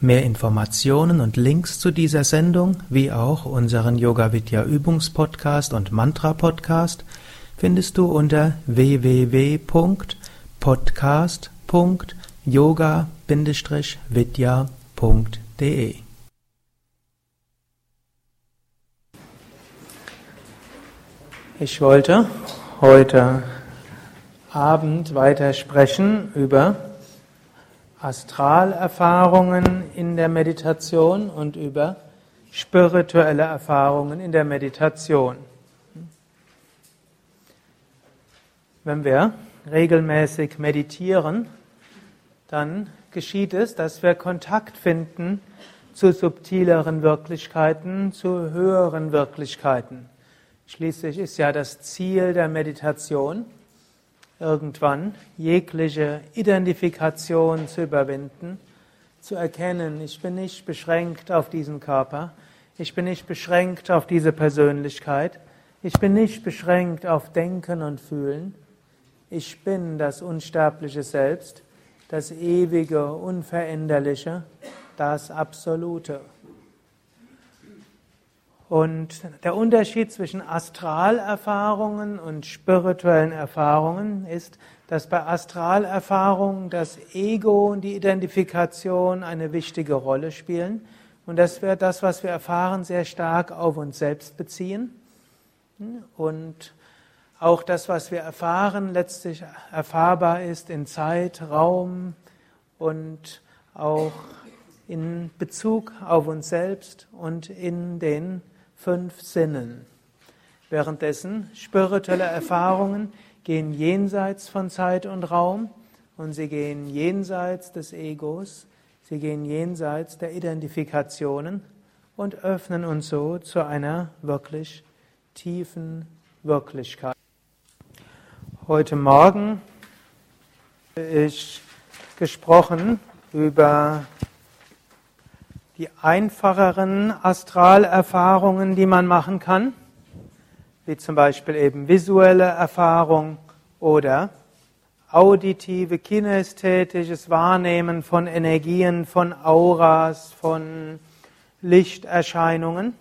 Mehr Informationen und Links zu dieser Sendung, wie auch unseren Yoga Vidya Übungspodcast und Mantra Podcast findest du unter www.podcast.yoga-vidya.de. Ich wollte heute Abend weiter sprechen über Astralerfahrungen in der Meditation und über spirituelle Erfahrungen in der Meditation. Wenn wir regelmäßig meditieren, dann geschieht es, dass wir Kontakt finden zu subtileren Wirklichkeiten, zu höheren Wirklichkeiten. Schließlich ist ja das Ziel der Meditation, irgendwann jegliche Identifikation zu überwinden, zu erkennen, ich bin nicht beschränkt auf diesen Körper, ich bin nicht beschränkt auf diese Persönlichkeit, ich bin nicht beschränkt auf Denken und Fühlen, ich bin das unsterbliche Selbst, das ewige, unveränderliche, das Absolute. Und der Unterschied zwischen Astralerfahrungen und spirituellen Erfahrungen ist, dass bei Astralerfahrungen das Ego und die Identifikation eine wichtige Rolle spielen. Und dass wir das, was wir erfahren, sehr stark auf uns selbst beziehen. Und auch das, was wir erfahren, letztlich erfahrbar ist in Zeit, Raum und auch in Bezug auf uns selbst und in den fünf Sinnen. Währenddessen spirituelle Erfahrungen gehen jenseits von Zeit und Raum und sie gehen jenseits des Egos, sie gehen jenseits der Identifikationen und öffnen uns so zu einer wirklich tiefen Wirklichkeit. Heute Morgen habe ich gesprochen über die einfacheren Astralerfahrungen, die man machen kann, wie zum Beispiel eben visuelle Erfahrung oder auditive, kinästhetisches Wahrnehmen von Energien, von Auras, von Lichterscheinungen.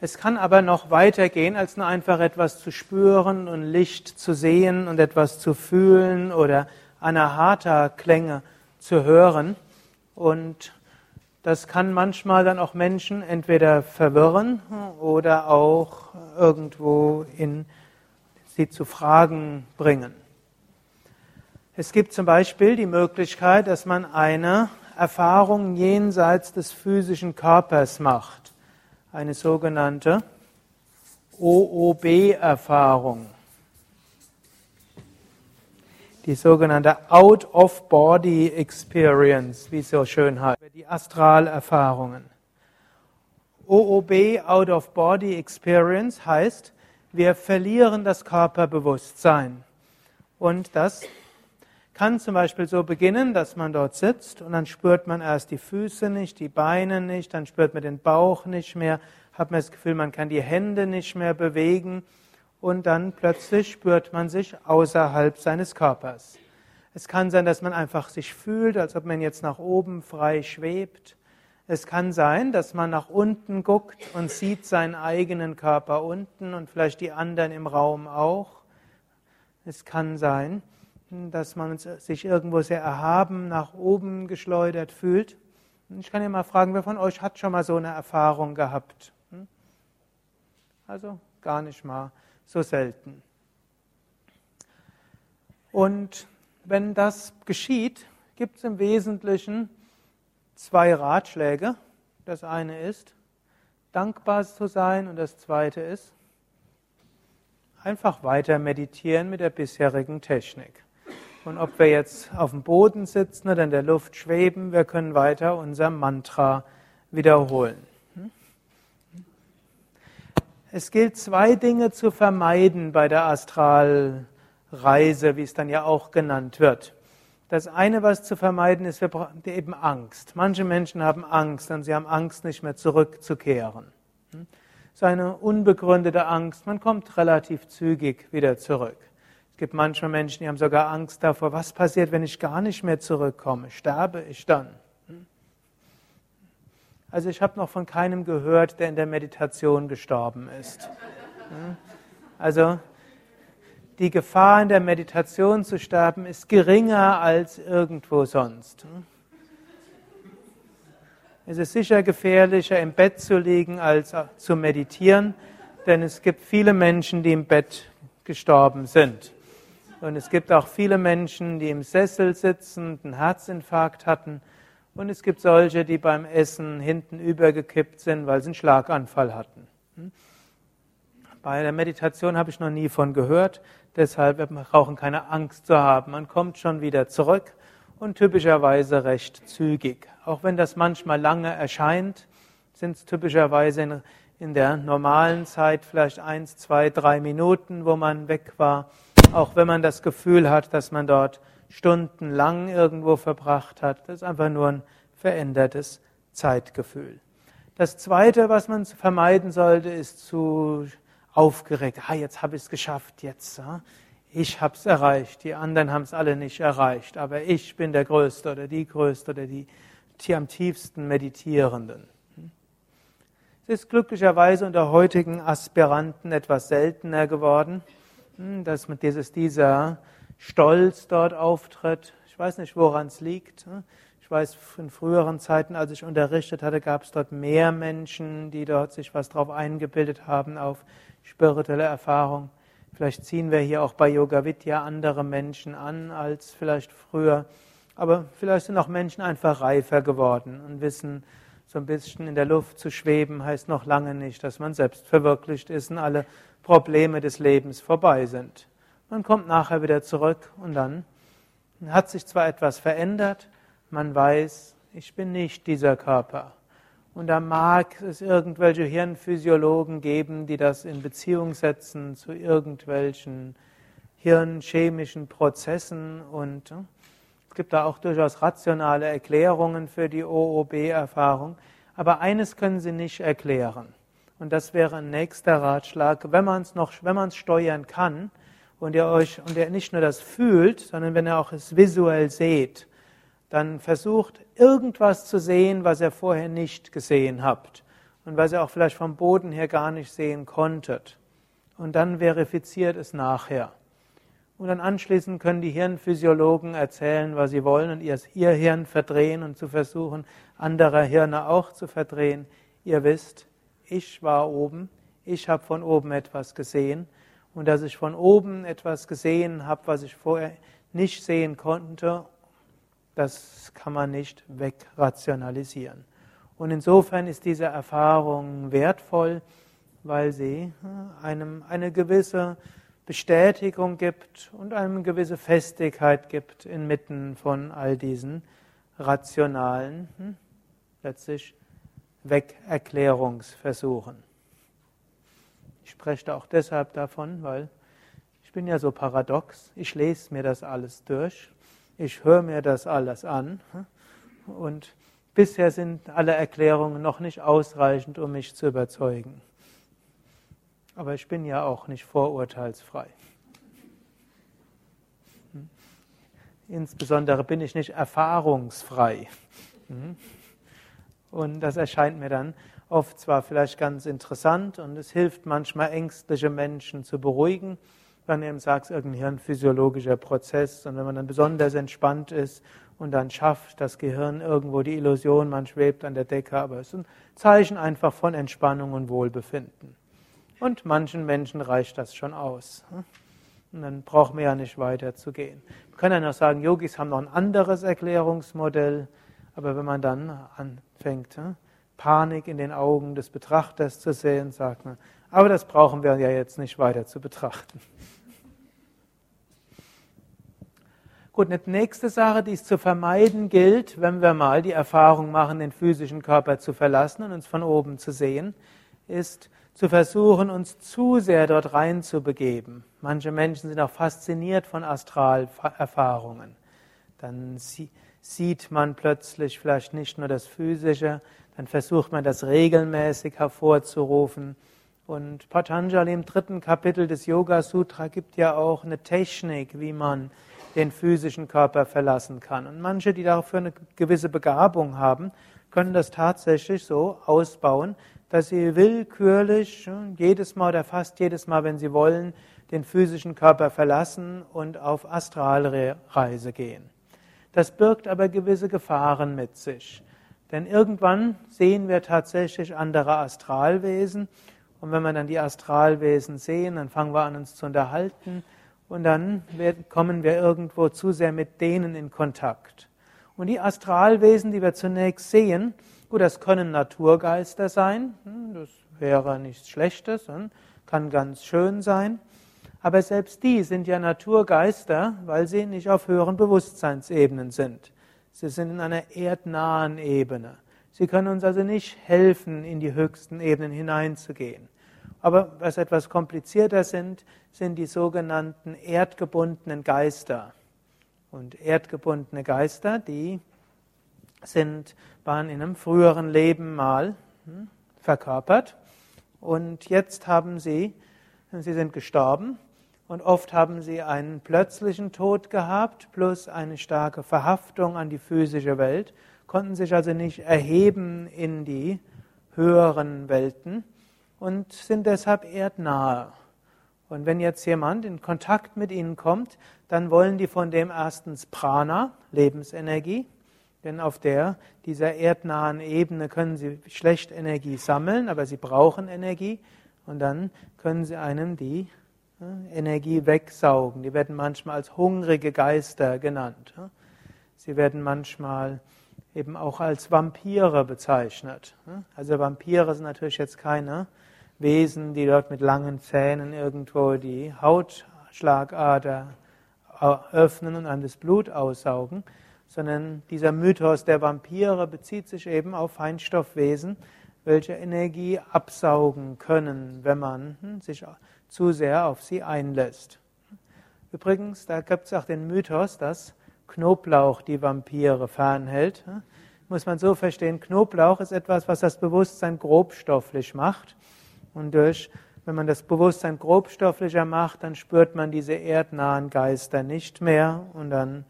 Es kann aber noch weitergehen, als nur einfach etwas zu spüren und Licht zu sehen und etwas zu fühlen oder Anahata-Klänge zu hören. Und das kann manchmal dann auch Menschen entweder verwirren oder auch irgendwo in sie zu Fragen bringen. Es gibt zum Beispiel die Möglichkeit, dass man eine Erfahrung jenseits des physischen Körpers macht, eine sogenannte OOB-Erfahrung die sogenannte Out-of-Body-Experience, wie es so schön heißt, die Astralerfahrungen. OOB, Out-of-Body-Experience, heißt, wir verlieren das Körperbewusstsein. Und das kann zum Beispiel so beginnen, dass man dort sitzt und dann spürt man erst die Füße nicht, die Beine nicht, dann spürt man den Bauch nicht mehr, hat man das Gefühl, man kann die Hände nicht mehr bewegen und dann plötzlich spürt man sich außerhalb seines Körpers. Es kann sein, dass man einfach sich fühlt, als ob man jetzt nach oben frei schwebt. Es kann sein, dass man nach unten guckt und sieht seinen eigenen Körper unten und vielleicht die anderen im Raum auch. Es kann sein, dass man sich irgendwo sehr erhaben nach oben geschleudert fühlt. Ich kann ja mal fragen, wer von euch hat schon mal so eine Erfahrung gehabt? Hm? Also gar nicht mal so selten. Und wenn das geschieht, gibt es im Wesentlichen zwei Ratschläge. Das eine ist, dankbar zu sein und das zweite ist, einfach weiter meditieren mit der bisherigen Technik. Und ob wir jetzt auf dem Boden sitzen oder in der Luft schweben, wir können weiter unser Mantra wiederholen. Es gilt zwei Dinge zu vermeiden bei der Astralreise, wie es dann ja auch genannt wird. Das eine, was zu vermeiden ist, wir brauchen eben Angst. Manche Menschen haben Angst und sie haben Angst, nicht mehr zurückzukehren. So eine unbegründete Angst, man kommt relativ zügig wieder zurück. Es gibt manchmal Menschen, die haben sogar Angst davor, was passiert, wenn ich gar nicht mehr zurückkomme? Sterbe ich dann? Also ich habe noch von keinem gehört, der in der Meditation gestorben ist. Also die Gefahr in der Meditation zu sterben ist geringer als irgendwo sonst. Es ist sicher gefährlicher, im Bett zu liegen, als zu meditieren, denn es gibt viele Menschen, die im Bett gestorben sind. Und es gibt auch viele Menschen, die im Sessel sitzen, einen Herzinfarkt hatten und es gibt solche, die beim Essen hinten übergekippt sind, weil sie einen Schlaganfall hatten. Hm? Bei der Meditation habe ich noch nie von gehört, deshalb wir brauchen keine Angst zu haben. Man kommt schon wieder zurück und typischerweise recht zügig. Auch wenn das manchmal lange erscheint, sind es typischerweise in, in der normalen Zeit vielleicht eins, zwei, drei Minuten, wo man weg war. Auch wenn man das Gefühl hat, dass man dort stundenlang irgendwo verbracht hat. Das ist einfach nur ein verändertes Zeitgefühl. Das Zweite, was man vermeiden sollte, ist zu aufgeregt. Ah, jetzt habe ich es geschafft, jetzt. Ich habe es erreicht, die anderen haben es alle nicht erreicht, aber ich bin der Größte oder die Größte oder die, die am tiefsten Meditierenden. Es ist glücklicherweise unter heutigen Aspiranten etwas seltener geworden, hm, dass mit dieses, dieser Stolz dort auftritt. Ich weiß nicht, woran es liegt. Ich weiß, in früheren Zeiten, als ich unterrichtet hatte, gab es dort mehr Menschen, die dort sich was drauf eingebildet haben auf spirituelle Erfahrung. Vielleicht ziehen wir hier auch bei Yoga Vidya andere Menschen an als vielleicht früher. Aber vielleicht sind auch Menschen einfach reifer geworden und wissen, so ein bisschen in der Luft zu schweben heißt noch lange nicht, dass man selbst verwirklicht ist und alle Probleme des Lebens vorbei sind. Man kommt nachher wieder zurück und dann hat sich zwar etwas verändert, man weiß, ich bin nicht dieser Körper. Und da mag es irgendwelche Hirnphysiologen geben, die das in Beziehung setzen zu irgendwelchen hirnchemischen Prozessen. Und es gibt da auch durchaus rationale Erklärungen für die OOB-Erfahrung. Aber eines können sie nicht erklären. Und das wäre ein nächster Ratschlag, wenn man es noch, wenn man es steuern kann, und ihr euch und ihr nicht nur das fühlt, sondern wenn ihr auch es visuell seht, dann versucht irgendwas zu sehen, was ihr vorher nicht gesehen habt und was ihr auch vielleicht vom Boden her gar nicht sehen konntet. Und dann verifiziert es nachher. Und dann anschließend können die Hirnphysiologen erzählen, was sie wollen und ihr, Hirn verdrehen und zu versuchen, andere Hirne auch zu verdrehen. Ihr wisst, ich war oben, ich habe von oben etwas gesehen und dass ich von oben etwas gesehen habe, was ich vorher nicht sehen konnte, das kann man nicht wegrationalisieren. Und insofern ist diese Erfahrung wertvoll, weil sie äh, einem eine gewisse Bestätigung gibt und eine gewisse Festigkeit gibt inmitten von all diesen rationalen, hm, letztlich Wegerklärungsversuchen. Ich spreche da auch deshalb davon, weil ich bin ja so paradox. Ich lese mir das alles durch. Ich höre mir das alles an. Und bisher sind alle Erklärungen noch nicht ausreichend, um mich zu überzeugen. Aber ich bin ja auch nicht vorurteilsfrei. Insbesondere bin ich nicht erfahrungsfrei. Und das erscheint mir dann oft zwar vielleicht ganz interessant und es hilft manchmal ängstliche Menschen zu beruhigen, wenn du eben sagst, irgendein hirnphysiologischer Prozess und wenn man dann besonders entspannt ist und dann schafft das Gehirn irgendwo die Illusion, man schwebt an der Decke, aber es ist ein Zeichen einfach von Entspannung und Wohlbefinden. Und manchen Menschen reicht das schon aus. Und dann brauchen wir ja nicht weiter zu gehen. Wir können ja noch sagen, Yogis haben noch ein anderes Erklärungsmodell, aber wenn man dann anfängt, Panik in den Augen des Betrachters zu sehen, sagt man. Aber das brauchen wir ja jetzt nicht weiter zu betrachten. Gut, eine nächste Sache, die es zu vermeiden gilt, wenn wir mal die Erfahrung machen, den physischen Körper zu verlassen und uns von oben zu sehen, ist zu versuchen, uns zu sehr dort rein zu begeben. Manche Menschen sind auch fasziniert von Astralerfahrungen. Dann sieht man plötzlich vielleicht nicht nur das Physische, dann versucht man das regelmäßig hervorzurufen. Und Patanjali im dritten Kapitel des Yoga Sutra gibt ja auch eine Technik, wie man den physischen Körper verlassen kann. Und manche, die dafür eine gewisse Begabung haben, können das tatsächlich so ausbauen, dass sie willkürlich jedes Mal oder fast jedes Mal, wenn sie wollen, den physischen Körper verlassen und auf Astralreise gehen. Das birgt aber gewisse Gefahren mit sich. Denn irgendwann sehen wir tatsächlich andere Astralwesen. Und wenn wir dann die Astralwesen sehen, dann fangen wir an, uns zu unterhalten. Und dann kommen wir irgendwo zu sehr mit denen in Kontakt. Und die Astralwesen, die wir zunächst sehen, gut, das können Naturgeister sein, hm, das wäre nichts Schlechtes, kann ganz schön sein. Aber selbst die sind ja Naturgeister, weil sie nicht auf höheren Bewusstseinsebenen sind. Sie sind in einer erdnahen Ebene. Sie können uns also nicht helfen, in die höchsten Ebenen hineinzugehen. Aber was etwas komplizierter sind, sind die sogenannten erdgebundenen Geister. Und erdgebundene Geister, die sind, waren in einem früheren Leben mal hm, verkörpert und jetzt haben sie, sie sind gestorben und oft haben sie einen plötzlichen Tod gehabt plus eine starke Verhaftung an die physische Welt, konnten sich also nicht erheben in die höheren Welten und sind deshalb erdnahe. Und wenn jetzt jemand in Kontakt mit ihnen kommt, dann wollen die von dem erstens Prana, Lebensenergie, denn auf der, dieser erdnahen Ebene können sie schlecht Energie sammeln, aber sie brauchen Energie und dann können sie einem die Energie wegsaugen. Die werden manchmal als hungrige Geister genannt. Sie werden manchmal eben auch als Vampire bezeichnet. Also Vampire sind natürlich jetzt keine Wesen, die dort mit langen Zähnen irgendwo die Hautschlagader öffnen und einem das Blut aussaugen, sondern dieser Mythos der Vampire bezieht sich eben auf Feinstoffwesen, welche Energie absaugen können, wenn man hm, sich zu sehr auf sie einlässt. Übrigens, da gibt es auch den Mythos, dass Knoblauch die Vampire fernhält. Muss man so verstehen, Knoblauch ist etwas, was das Bewusstsein grobstofflich macht. Und durch, wenn man das Bewusstsein grobstofflicher macht, dann spürt man diese erdnahen Geister nicht mehr und dann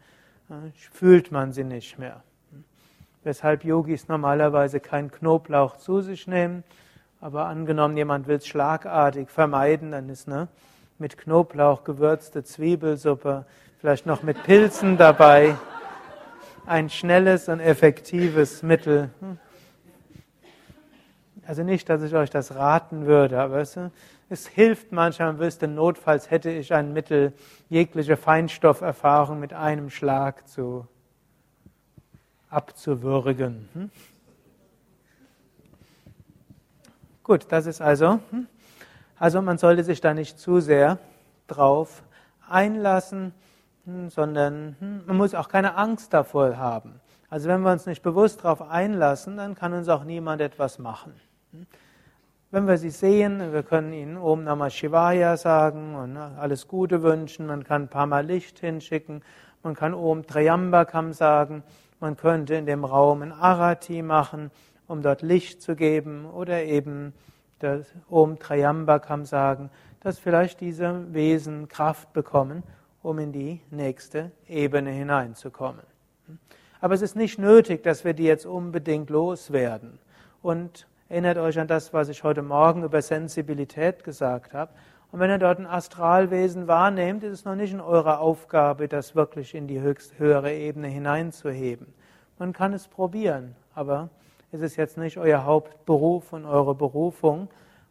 äh, fühlt man sie nicht mehr. Weshalb Yogis normalerweise kein Knoblauch zu sich nehmen, aber angenommen, jemand will es schlagartig vermeiden, dann ist ne, mit Knoblauch gewürzte Zwiebelsuppe, vielleicht noch mit Pilzen dabei, ein schnelles und effektives Mittel. Hm. Also nicht, dass ich euch das raten würde, aber es, es hilft manchmal, man wüsste, notfalls hätte ich ein Mittel, jegliche Feinstofferfahrung mit einem Schlag zu abzuwürgen. Hm? Gut, das ist also, hm? also man sollte sich da nicht zu sehr drauf einlassen, hm, sondern man muss auch keine Angst davor haben. Also wenn wir uns nicht bewusst darauf einlassen, dann kann uns auch niemand etwas machen. Wenn wir sie sehen, wir können ihnen Om Namah Shivaya sagen und ne, alles Gute wünschen, man kann ein paar Mal Licht hinschicken, man kann Om Triambakam sagen, man könnte in dem Raum ein Arati machen, um dort Licht zu geben oder eben das Om Triambakam sagen, dass vielleicht diese Wesen Kraft bekommen, um in die nächste Ebene hineinzukommen. Aber es ist nicht nötig, dass wir die jetzt unbedingt loswerden. Und Erinnert euch an das, was ich heute Morgen über Sensibilität gesagt habe. Und wenn ihr dort ein Astralwesen wahrnehmt, ist es noch nicht in eurer Aufgabe, das wirklich in die höchst, höhere Ebene hineinzuheben. Man kann es probieren, aber es ist jetzt nicht euer Hauptberuf und eure Berufung.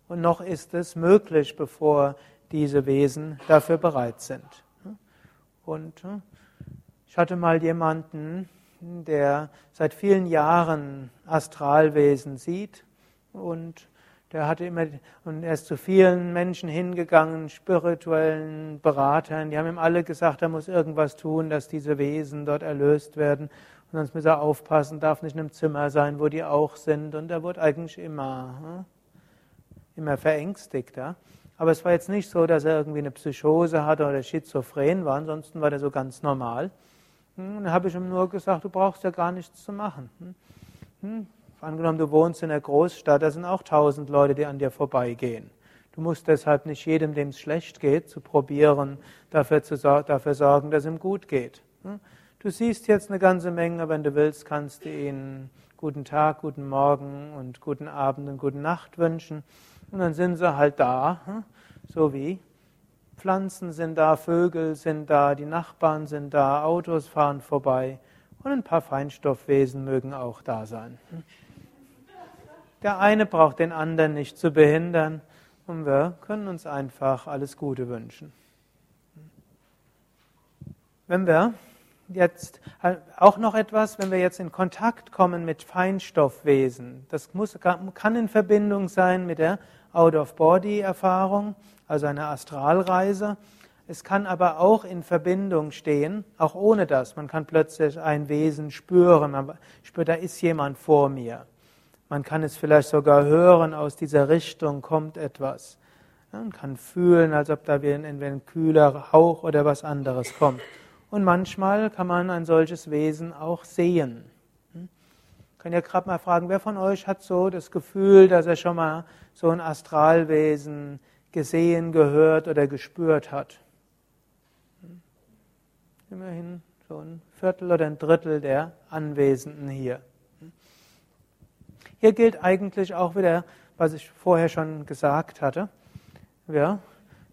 Und noch ist es möglich, bevor diese Wesen dafür bereit sind. Und ich hatte mal jemanden, der seit vielen Jahren Astralwesen sieht und Der hatte immer, und er ist zu vielen Menschen hingegangen, spirituellen Beratern, die haben ihm alle gesagt, er muss irgendwas tun, dass diese Wesen dort erlöst werden. Und sonst muss er aufpassen, darf nicht in einem Zimmer sein, wo die auch sind. Und er wurde eigentlich immer, hm, immer verängstigter. Aber es war jetzt nicht so, dass er irgendwie eine Psychose hatte oder schizophren war, ansonsten war er so ganz normal. Hm, dann habe ich ihm nur gesagt, du brauchst ja gar nichts zu machen. Hm, Angenommen, du wohnst in einer Großstadt, da sind auch tausend Leute, die an dir vorbeigehen. Du musst deshalb nicht jedem, dem es schlecht geht, zu probieren, dafür, zu, dafür sorgen, dass es ihm gut geht. Du siehst jetzt eine ganze Menge, wenn du willst, kannst du ihnen guten Tag, guten Morgen und guten Abend und guten Nacht wünschen. Und dann sind sie halt da, hm? so wie Pflanzen sind da, Vögel sind da, die Nachbarn sind da, Autos fahren vorbei und ein paar Feinstoffwesen mögen auch da sein. Hm? Der eine braucht den anderen nicht zu behindern und wir können uns einfach alles Gute wünschen. Wenn wir jetzt auch noch etwas, wenn wir jetzt in Kontakt kommen mit Feinstoffwesen, das muss, kann in Verbindung sein mit der Out-of-Body-Erfahrung, also einer Astralreise. Es kann aber auch in Verbindung stehen, auch ohne das. Man kann plötzlich ein Wesen spüren, man spürt, da ist jemand vor mir. Man kann es vielleicht sogar hören, aus dieser Richtung kommt etwas. Man kann fühlen, als ob da ein, ein kühler Hauch oder was anderes kommt. Und manchmal kann man ein solches Wesen auch sehen. Ich hm? kann ja gerade mal fragen, wer von euch hat so das Gefühl, dass er schon mal so ein Astralwesen gesehen, gehört oder gespürt hat? Hm? Immerhin so ein Viertel oder ein Drittel der Anwesenden hier. Hier gilt eigentlich auch wieder, was ich vorher schon gesagt hatte. Wir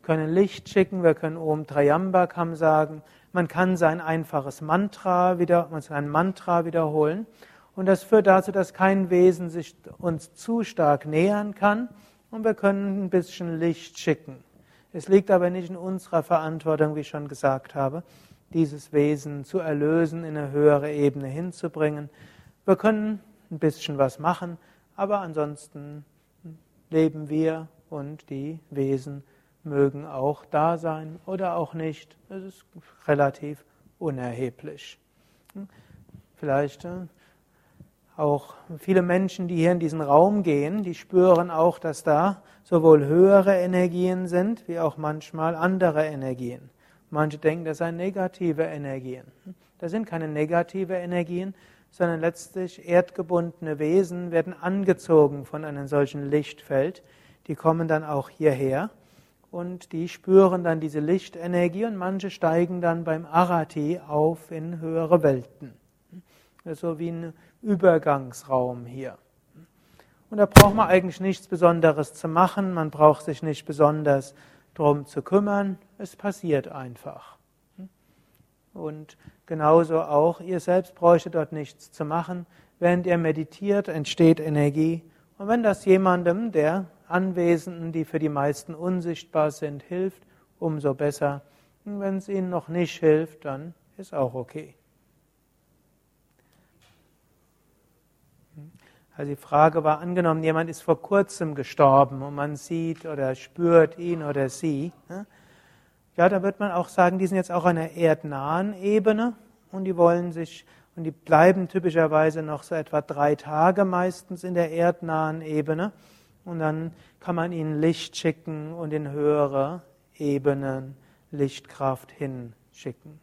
können Licht schicken, wir können Om Trayambakam sagen, man kann sein einfaches Mantra wieder, man kann ein Mantra wiederholen. Und das führt dazu, dass kein Wesen sich uns zu stark nähern kann und wir können ein bisschen Licht schicken. Es liegt aber nicht in unserer Verantwortung, wie ich schon gesagt habe, dieses Wesen zu erlösen, in eine höhere Ebene hinzubringen. Wir können ein bisschen was machen, aber ansonsten leben wir und die Wesen mögen auch da sein oder auch nicht. Es ist relativ unerheblich. Vielleicht äh, auch viele Menschen, die hier in diesen Raum gehen, die spüren auch, dass da sowohl höhere Energien sind, wie auch manchmal andere Energien. Manche denken, das seien negative Energien. Das sind keine negative Energien, sondern letztlich erdgebundene Wesen werden angezogen von einem solchen Lichtfeld. Die kommen dann auch hierher und die spüren dann diese Lichtenergie und manche steigen dann beim Arati auf in höhere Welten. So wie ein Übergangsraum hier. Und da braucht man eigentlich nichts Besonderes zu machen, man braucht sich nicht besonders darum zu kümmern, es passiert einfach. Und genauso auch, ihr selbst bräuchte dort nichts zu machen. Während ihr meditiert, entsteht Energie. Und wenn das jemandem der Anwesenden, die für die meisten unsichtbar sind, hilft, umso besser. Wenn es ihnen noch nicht hilft, dann ist auch okay. Also die Frage war, angenommen, jemand ist vor kurzem gestorben und man sieht oder spürt ihn oder sie. Ne? Ja, da wird man auch sagen, die sind jetzt auch an einer erdnahen Ebene und die wollen sich und die bleiben typischerweise noch so etwa drei Tage meistens in der erdnahen Ebene und dann kann man ihnen Licht schicken und in höhere Ebenen Lichtkraft hinschicken.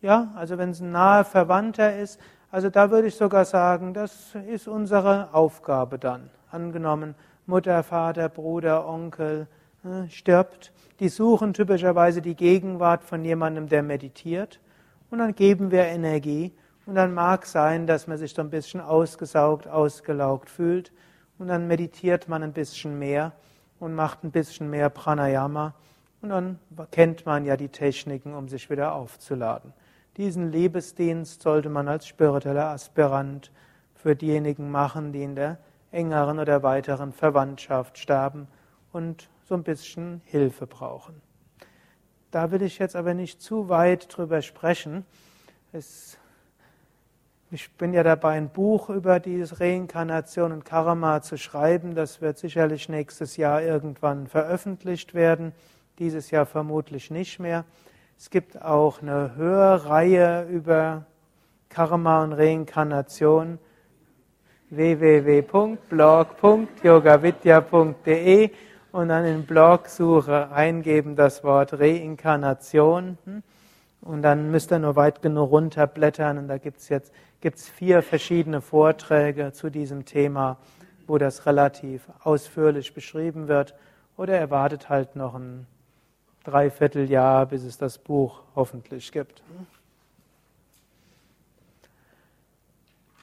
Ja, also wenn es ein naher Verwandter ist, also da würde ich sogar sagen, das ist unsere Aufgabe dann. Angenommen, Mutter, Vater, Bruder, Onkel, äh, stirbt, die suchen typischerweise die Gegenwart von jemandem, der meditiert. Und dann geben wir Energie. Und dann mag sein, dass man sich so ein bisschen ausgesaugt, ausgelaugt fühlt. Und dann meditiert man ein bisschen mehr und macht ein bisschen mehr Pranayama. Und dann kennt man ja die Techniken, um sich wieder aufzuladen. Diesen Liebesdienst sollte man als spiritueller Aspirant für diejenigen machen, die in der engeren oder weiteren Verwandtschaft sterben und so ein bisschen Hilfe brauchen. Da will ich jetzt aber nicht zu weit drüber sprechen. Es Ich bin ja dabei, ein Buch über diese Reinkarnation und Karma zu schreiben. Das wird sicherlich nächstes Jahr irgendwann veröffentlicht werden. Dieses Jahr vermutlich nicht mehr. Es gibt auch eine Hörreihe über Karma und Reinkarnation www.blog.yogavidya.de und dann in Blogsuche eingeben das Wort Reinkarnation und dann müsst ihr nur weit genug runterblättern und da gibt es jetzt gibt's vier verschiedene Vorträge zu diesem Thema, wo das relativ ausführlich beschrieben wird oder erwartet halt noch ein Dreivierteljahr, bis es das Buch hoffentlich gibt.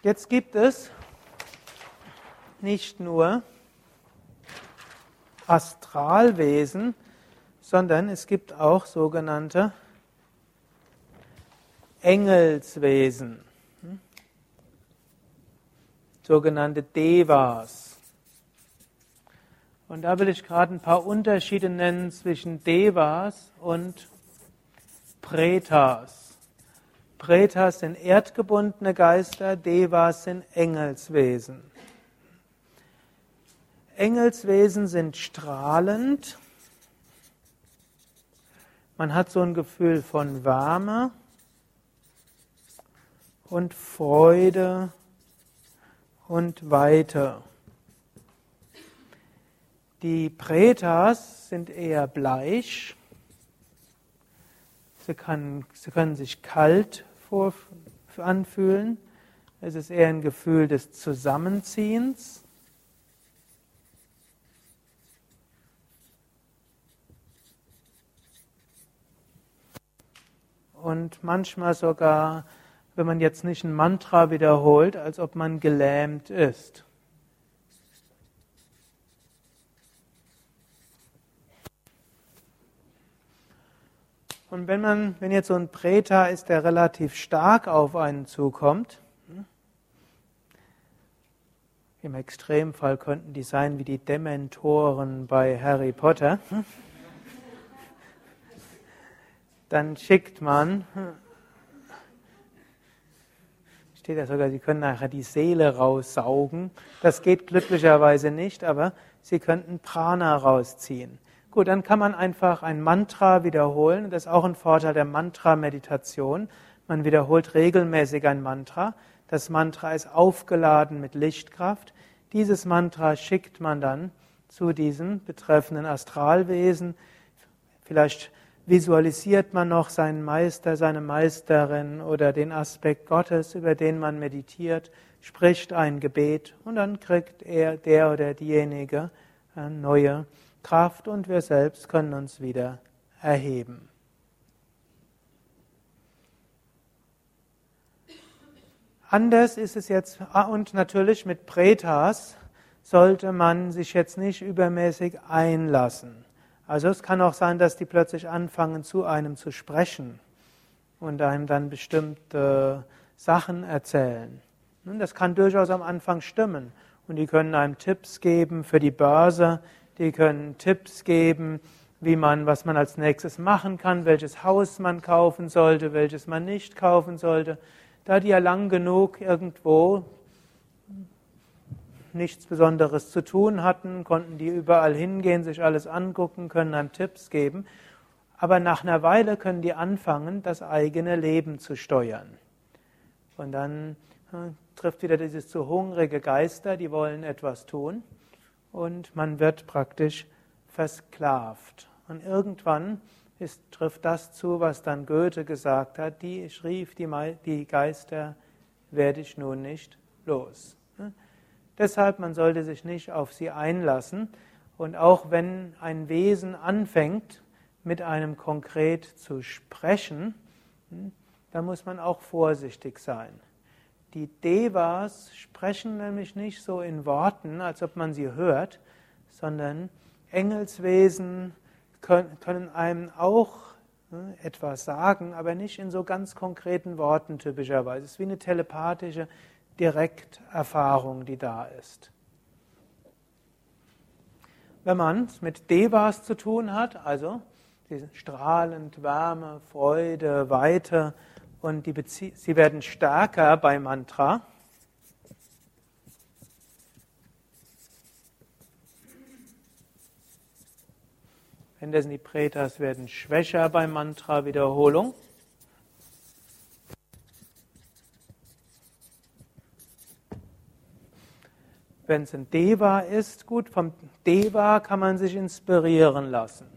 Jetzt gibt es nicht nur Astralwesen, sondern es gibt auch sogenannte Engelswesen, sogenannte Devas. Und da will ich gerade ein paar Unterschiede nennen zwischen Devas und Pretas. Pretas sind erdgebundene Geister, Devas sind Engelswesen. Engelswesen sind strahlend. Man hat so ein Gefühl von Wärme und Freude und Weite. Die Pretas sind eher bleich. Sie, kann, sie können sich kalt vor, anfühlen. Es ist eher ein Gefühl des Zusammenziehens. Und manchmal sogar, wenn man jetzt nicht ein Mantra wiederholt, als ob man gelähmt ist. Und wenn man, wenn jetzt so ein Preta ist, der relativ stark auf einen zukommt, hm, im Extremfall könnten die sein wie die Dementoren bei Harry Potter, hm, dann schickt man, hm, steht ja sogar, sie können nachher die Seele raussaugen. Das geht glücklicherweise nicht, aber sie könnten Prana rausziehen. Gut, dann kann man einfach ein Mantra wiederholen. Das ist auch ein Vorteil der Mantra-Meditation. Man wiederholt regelmäßig ein Mantra. Das Mantra ist aufgeladen mit Lichtkraft. Dieses Mantra schickt man dann zu diesem betreffenden Astralwesen. Vielleicht visualisiert man noch seinen Meister, seine Meisterin oder den Aspekt Gottes, über den man meditiert, spricht ein Gebet und dann kriegt er, der oder diejenige, neue Kraft und wir selbst können uns wieder erheben. Anders ist es jetzt, ah, und natürlich mit Pretas sollte man sich jetzt nicht übermäßig einlassen. Also es kann auch sein, dass die plötzlich anfangen zu einem zu sprechen und einem dann bestimmte Sachen erzählen. Das kann durchaus am Anfang stimmen. Und die können einem Tipps geben für die Börse, die können Tipps geben, wie man, was man als nächstes machen kann, welches Haus man kaufen sollte, welches man nicht kaufen sollte. Da die ja lang genug irgendwo nichts Besonderes zu tun hatten, konnten die überall hingehen, sich alles angucken, können einem Tipps geben. Aber nach einer Weile können die anfangen, das eigene Leben zu steuern. Und dann äh, trifft wieder dieses zu hungrige Geister, die wollen etwas tun und man wird praktisch versklavt. Und irgendwann ist, trifft das zu, was dann Goethe gesagt hat, die ich rief, die, die Geister werde ich nun nicht los. Deshalb, man sollte sich nicht auf sie einlassen. Und auch wenn ein Wesen anfängt, mit einem konkret zu sprechen, hm, dann muss man auch vorsichtig sein. Die Devas sprechen nämlich nicht so in Worten, als ob man sie hört, sondern Engelswesen können einem auch ne, etwas sagen, aber nicht in so ganz konkreten Worten typischerweise. Es ist wie eine telepathische Direkterfahrung, die da ist. Wenn man es mit Devas zu tun hat, also strahlend Wärme, Freude, Weite, und die sie werden stärker bei Mantra. Währenddessen die Pretas werden schwächer bei Mantra-Wiederholung. Wenn es ein Deva ist, gut, vom Deva kann man sich inspirieren lassen.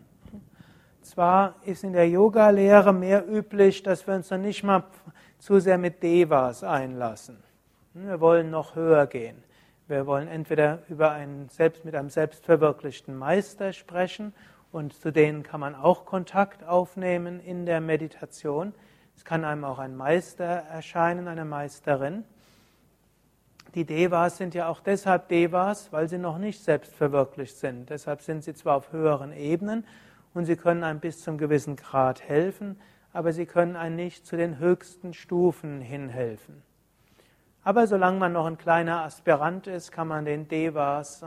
Zwar ist in der Yoga-Lehre mehr üblich, dass wir uns dann nicht mal zu sehr mit Devas einlassen. Wir wollen noch höher gehen. Wir wollen entweder über einen selbst, mit einem selbstverwirklichten Meister sprechen und zu denen kann man auch Kontakt aufnehmen in der Meditation. Es kann einem auch ein Meister erscheinen, eine Meisterin. Die Devas sind ja auch deshalb Devas, weil sie noch nicht selbstverwirklicht sind. Deshalb sind sie zwar auf höheren Ebenen, und sie können einem bis zum gewissen Grad helfen, aber sie können einem nicht zu den höchsten Stufen hinhelfen. Aber solange man noch ein kleiner Aspirant ist, kann man den Devas äh,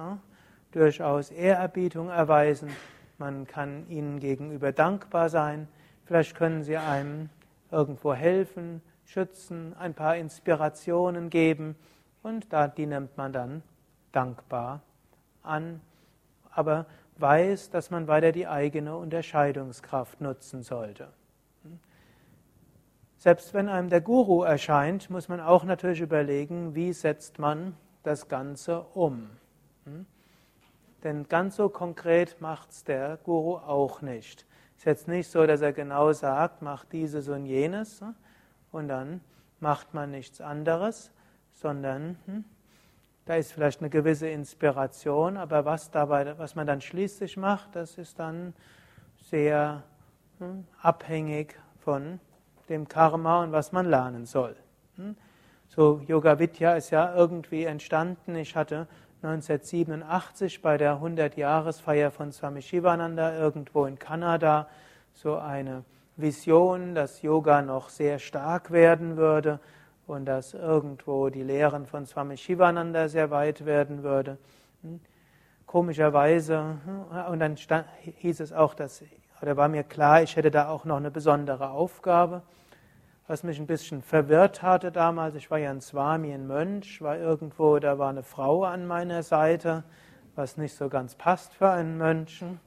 durchaus Ehrerbietung erweisen. Man kann ihnen gegenüber dankbar sein. Vielleicht können sie einem irgendwo helfen, schützen, ein paar Inspirationen geben und da die nimmt man dann dankbar an. Aber weiß, dass man weiter die eigene Unterscheidungskraft nutzen sollte. Selbst wenn einem der Guru erscheint, muss man auch natürlich überlegen, wie setzt man das Ganze um. Denn ganz so konkret macht es der Guru auch nicht. Es ist jetzt nicht so, dass er genau sagt, mach dieses und jenes und dann macht man nichts anderes, sondern hm, da ist vielleicht eine gewisse Inspiration, aber was, dabei, was man dann schließlich macht, das ist dann sehr hm, abhängig von dem Karma und was man lernen soll. Hm? So Yoga Vidya ist ja irgendwie entstanden. Ich hatte 1987 bei der 100-Jahresfeier von Swami Shivananda irgendwo in Kanada so eine Vision, dass Yoga noch sehr stark werden würde und dass irgendwo die Lehren von Swami Shivananda sehr weit werden würde. Hm? Komischerweise, hm, und dann stand, hieß es auch, dass, oder war mir klar, ich hätte da auch noch eine besondere Aufgabe. Was mich ein bisschen verwirrt hatte damals, ich war ja ein Swami, ein Mönch, war irgendwo, da war eine Frau an meiner Seite, was nicht so ganz passt für einen Mönchen.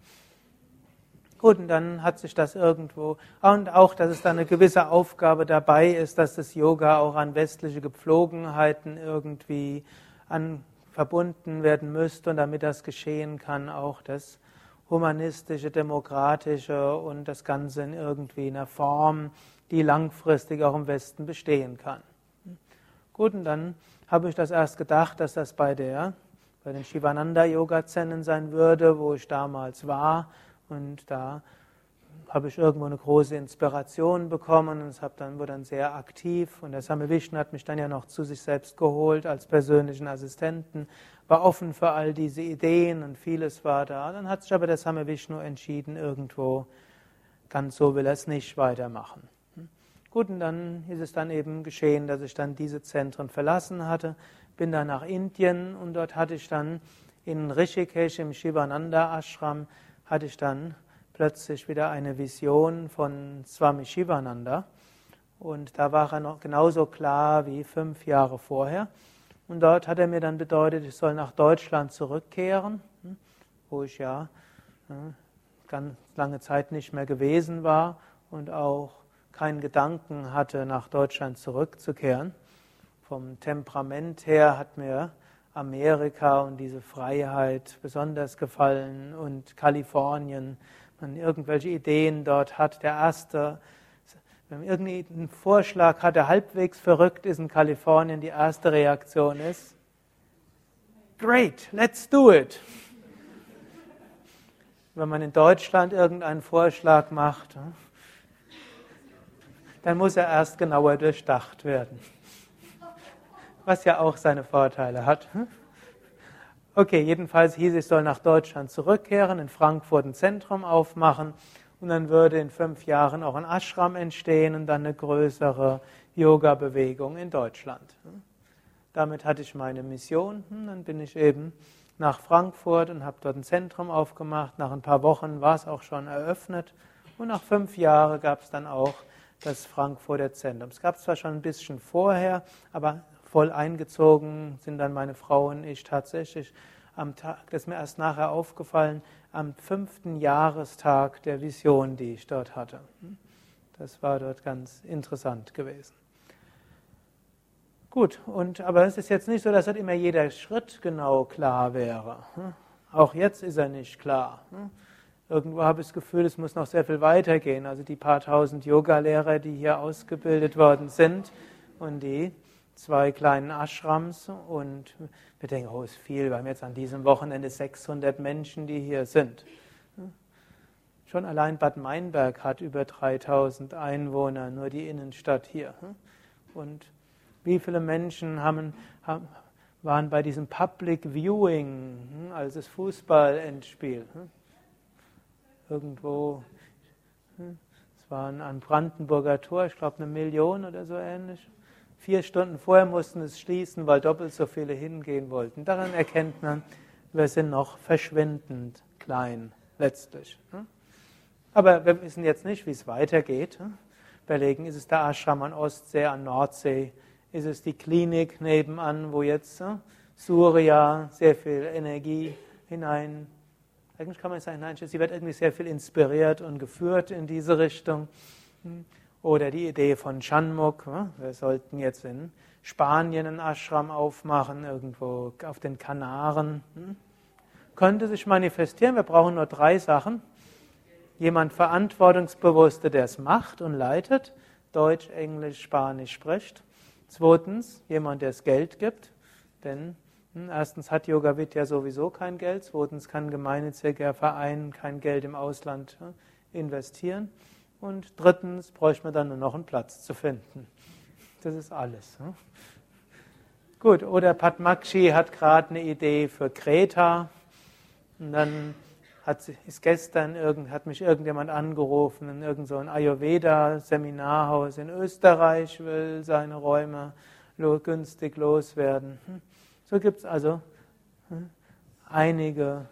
Gut, und dann hat sich das irgendwo, und auch, dass es da eine gewisse Aufgabe dabei ist, dass das Yoga auch an westliche Gepflogenheiten irgendwie an, verbunden werden müsste und damit das geschehen kann, auch das humanistische, demokratische und das Ganze in irgendwie einer Form, die langfristig auch im Westen bestehen kann. Gut, und dann habe ich das erst gedacht, dass das bei der, bei den Shivananda-Yoga-Zennen sein würde, wo ich damals war, und da habe ich irgendwo eine große Inspiration bekommen und es dann, wurde dann sehr aktiv. Und der Same Vishnu hat mich dann ja noch zu sich selbst geholt als persönlichen Assistenten, war offen für all diese Ideen und vieles war da. Dann hat sich aber der Same Vishnu entschieden, irgendwo ganz so will er es nicht weitermachen. Gut, und dann ist es dann eben geschehen, dass ich dann diese Zentren verlassen hatte, bin dann nach Indien und dort hatte ich dann in Rishikesh im Shivananda Ashram hatte ich dann plötzlich wieder eine Vision von Swami Shivananda. Und da war er noch genauso klar wie fünf Jahre vorher. Und dort hat er mir dann bedeutet, ich soll nach Deutschland zurückkehren, hm, wo ich ja hm, ganz lange Zeit nicht mehr gewesen war und auch keinen Gedanken hatte, nach Deutschland zurückzukehren. Vom Temperament her hat mir Amerika und diese Freiheit besonders gefallen und Kalifornien, man irgendwelche Ideen dort hat. Der erste, wenn man irgendeinen Vorschlag hat, der halbwegs verrückt ist in Kalifornien, die erste Reaktion ist, great, let's do it. Wenn man in Deutschland irgendeinen Vorschlag macht, dann muss er erst genauer durchdacht werden was ja auch seine Vorteile hat. Okay, jedenfalls hieß es, ich soll nach Deutschland zurückkehren, in Frankfurt ein Zentrum aufmachen und dann würde in fünf Jahren auch ein Ashram entstehen und dann eine größere Yoga-Bewegung in Deutschland. Damit hatte ich meine Mission. Dann bin ich eben nach Frankfurt und habe dort ein Zentrum aufgemacht. Nach ein paar Wochen war es auch schon eröffnet und nach fünf Jahren gab es dann auch das Frankfurter Zentrum. Es gab es zwar schon ein bisschen vorher, aber voll eingezogen sind dann meine Frau und ich tatsächlich am Tag, das ist mir erst nachher aufgefallen, am fünften Jahrestag der Vision, die ich dort hatte. Das war dort ganz interessant gewesen. Gut, und, aber es ist jetzt nicht so, dass dort immer jeder Schritt genau klar wäre. Auch jetzt ist er nicht klar. Irgendwo habe ich das Gefühl, es muss noch sehr viel weitergehen. Also die paar tausend Yoga-Lehrer, die hier ausgebildet worden sind und die zwei kleinen Ashrams und wir denken, oh, ist viel, wir haben jetzt an diesem Wochenende 600 Menschen, die hier sind. Schon allein Bad Meinberg hat über 3000 Einwohner, nur die Innenstadt hier. Und wie viele Menschen haben, haben, waren bei diesem Public Viewing, als das Fußballendspiel? Irgendwo, es war ein Brandenburger Tor, ich glaube eine Million oder so ähnlich. Vier Stunden vorher mussten es schließen, weil doppelt so viele hingehen wollten. Daran erkennt man, wir sind noch verschwindend klein letztlich. Aber wir wissen jetzt nicht, wie es weitergeht. Überlegen, ist es der Ashram an Ostsee, an Nordsee? Ist es die Klinik nebenan, wo jetzt Surya sehr viel Energie hinein, eigentlich kann man sagen, nein, sie wird irgendwie sehr viel inspiriert und geführt in diese Richtung. Oder die Idee von Shanmuk, wir sollten jetzt in Spanien einen Ashram aufmachen, irgendwo auf den Kanaren. Hm? Könnte sich manifestieren, wir brauchen nur drei Sachen. Jemand Verantwortungsbewusster, der es macht und leitet, Deutsch, Englisch, Spanisch spricht. Zweitens, jemand, der es Geld gibt, denn hm, erstens hat Yoga Vidya sowieso kein Geld, zweitens kann gemeinnütziger Verein kein Geld im Ausland hm, investieren. Und drittens bräuchte man dann nur noch einen Platz zu finden. Das ist alles. Ne? Gut, oder Padmakshi hat gerade eine Idee für Kreta. Und dann hat, ist gestern irgend, hat mich irgendjemand angerufen in irgendein so Ayurveda-Seminarhaus in Österreich, will seine Räume günstig loswerden. Hm? So gibt es also hm, einige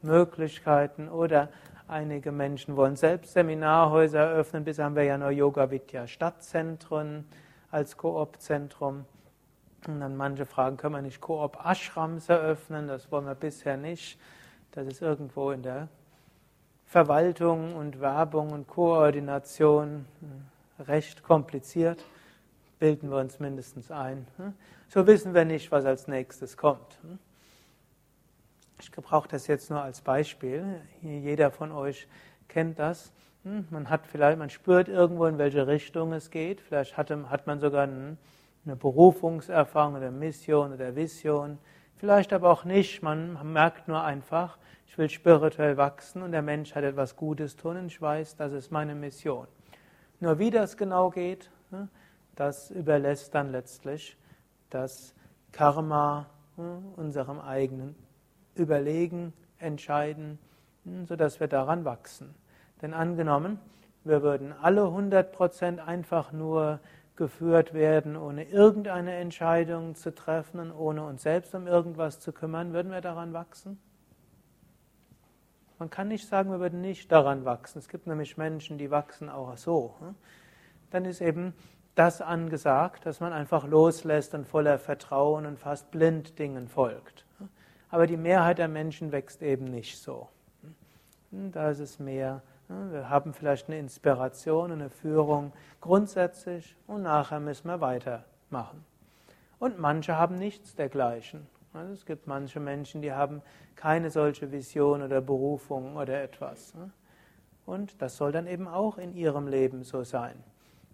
Möglichkeiten oder Einige Menschen wollen selbst Seminarhäuser eröffnen. Bisher haben wir ja nur Yoga Vidya Stadtzentren als Koop-Zentrum. Und dann manche fragen, können wir nicht Koop-Ashrams eröffnen? Das wollen wir bisher nicht. Das ist irgendwo in der Verwaltung und Werbung und Koordination hm, recht kompliziert. Bilden wir uns mindestens ein. Hm? So wissen wir nicht, was als nächstes kommt. Ich gebrauche das jetzt nur als Beispiel. Jeder von euch kennt das. Hm, man hat vielleicht, man spürt irgendwo, in welche Richtung es geht. Vielleicht hat, hat man sogar eine Berufungserfahrung oder Mission oder Vision. Vielleicht aber auch nicht. Man merkt nur einfach, ich will spirituell wachsen und der Mensch hat etwas Gutes tun und ich weiß, das ist meine Mission. Nur wie das genau geht, hm, das überlässt dann letztlich das Karma hm, unserem eigenen überlegen, entscheiden, hm, sodass wir daran wachsen. Denn angenommen, wir würden alle 100% einfach nur geführt werden, ohne irgendeine Entscheidung zu treffen und ohne uns selbst um irgendwas zu kümmern, würden wir daran wachsen? Man kann nicht sagen, wir würden nicht daran wachsen. Es gibt nämlich Menschen, die wachsen auch so. Hm. Dann ist eben das angesagt, dass man einfach loslässt und voller Vertrauen und fast blind Dingen folgt. Aber die Mehrheit der Menschen wächst eben nicht so. Hm, da ist es mehr, hm, wir haben vielleicht eine Inspiration, eine Führung grundsätzlich und nachher müssen wir weitermachen. Und manche haben nichts dergleichen. Es gibt manche Menschen, die haben keine solche Vision oder Berufung oder etwas. Und das soll dann eben auch in ihrem Leben so sein.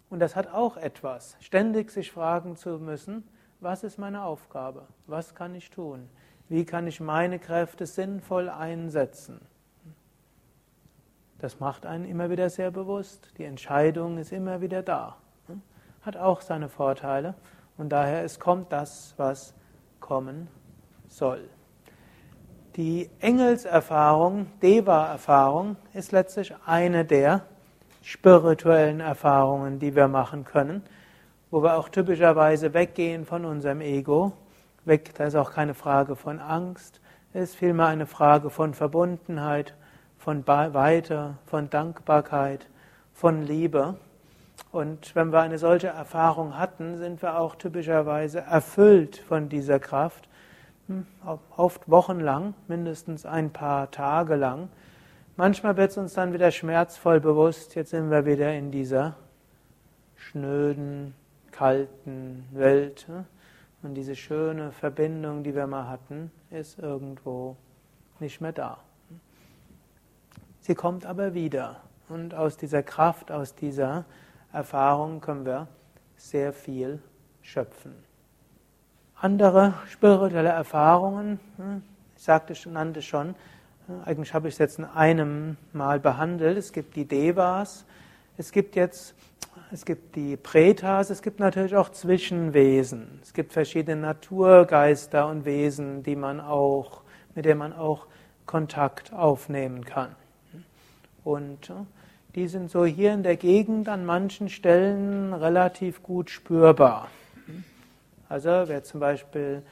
Und das hat auch etwas, ständig sich fragen zu müssen, was ist meine Aufgabe? Was kann ich tun? Wie kann ich meine Kräfte sinnvoll einsetzen? Das macht einen immer wieder sehr bewusst. Die Entscheidung ist immer wieder da. Hat auch seine Vorteile. Und daher es kommt das, was kommen soll. Die Engelserfahrung, Deva-Erfahrung, ist letztlich eine der spirituellen Erfahrungen, die wir machen können, wo wir auch typischerweise weggehen von unserem Ego weg. Da ist auch keine Frage von Angst. Es ist vielmehr eine Frage von Verbundenheit, von Weite, von Dankbarkeit, von Liebe. Und wenn wir eine solche Erfahrung hatten, sind wir auch typischerweise erfüllt von dieser Kraft, hm, oft wochenlang, mindestens ein paar Tage lang. Manchmal wird es uns dann wieder schmerzvoll bewusst, jetzt sind wir wieder in dieser schnöden, kalten Welt. Und diese schöne Verbindung, die wir mal hatten, ist irgendwo nicht mehr da. Sie kommt aber wieder. Und aus dieser Kraft, aus dieser Erfahrung können wir sehr viel schöpfen. Andere spirituelle Erfahrungen, hm, ich sagte, nannte schon, hm, eigentlich habe ich es jetzt in einem Mal behandelt. Es gibt die Devas, es gibt jetzt es gibt die Pretas, es gibt natürlich auch Zwischenwesen. Es gibt verschiedene Naturgeister und Wesen, die man auch, mit denen man auch Kontakt aufnehmen kann. Und die sind so hier in der Gegend an manchen Stellen relativ gut spürbar. Also wer zum Beispiel,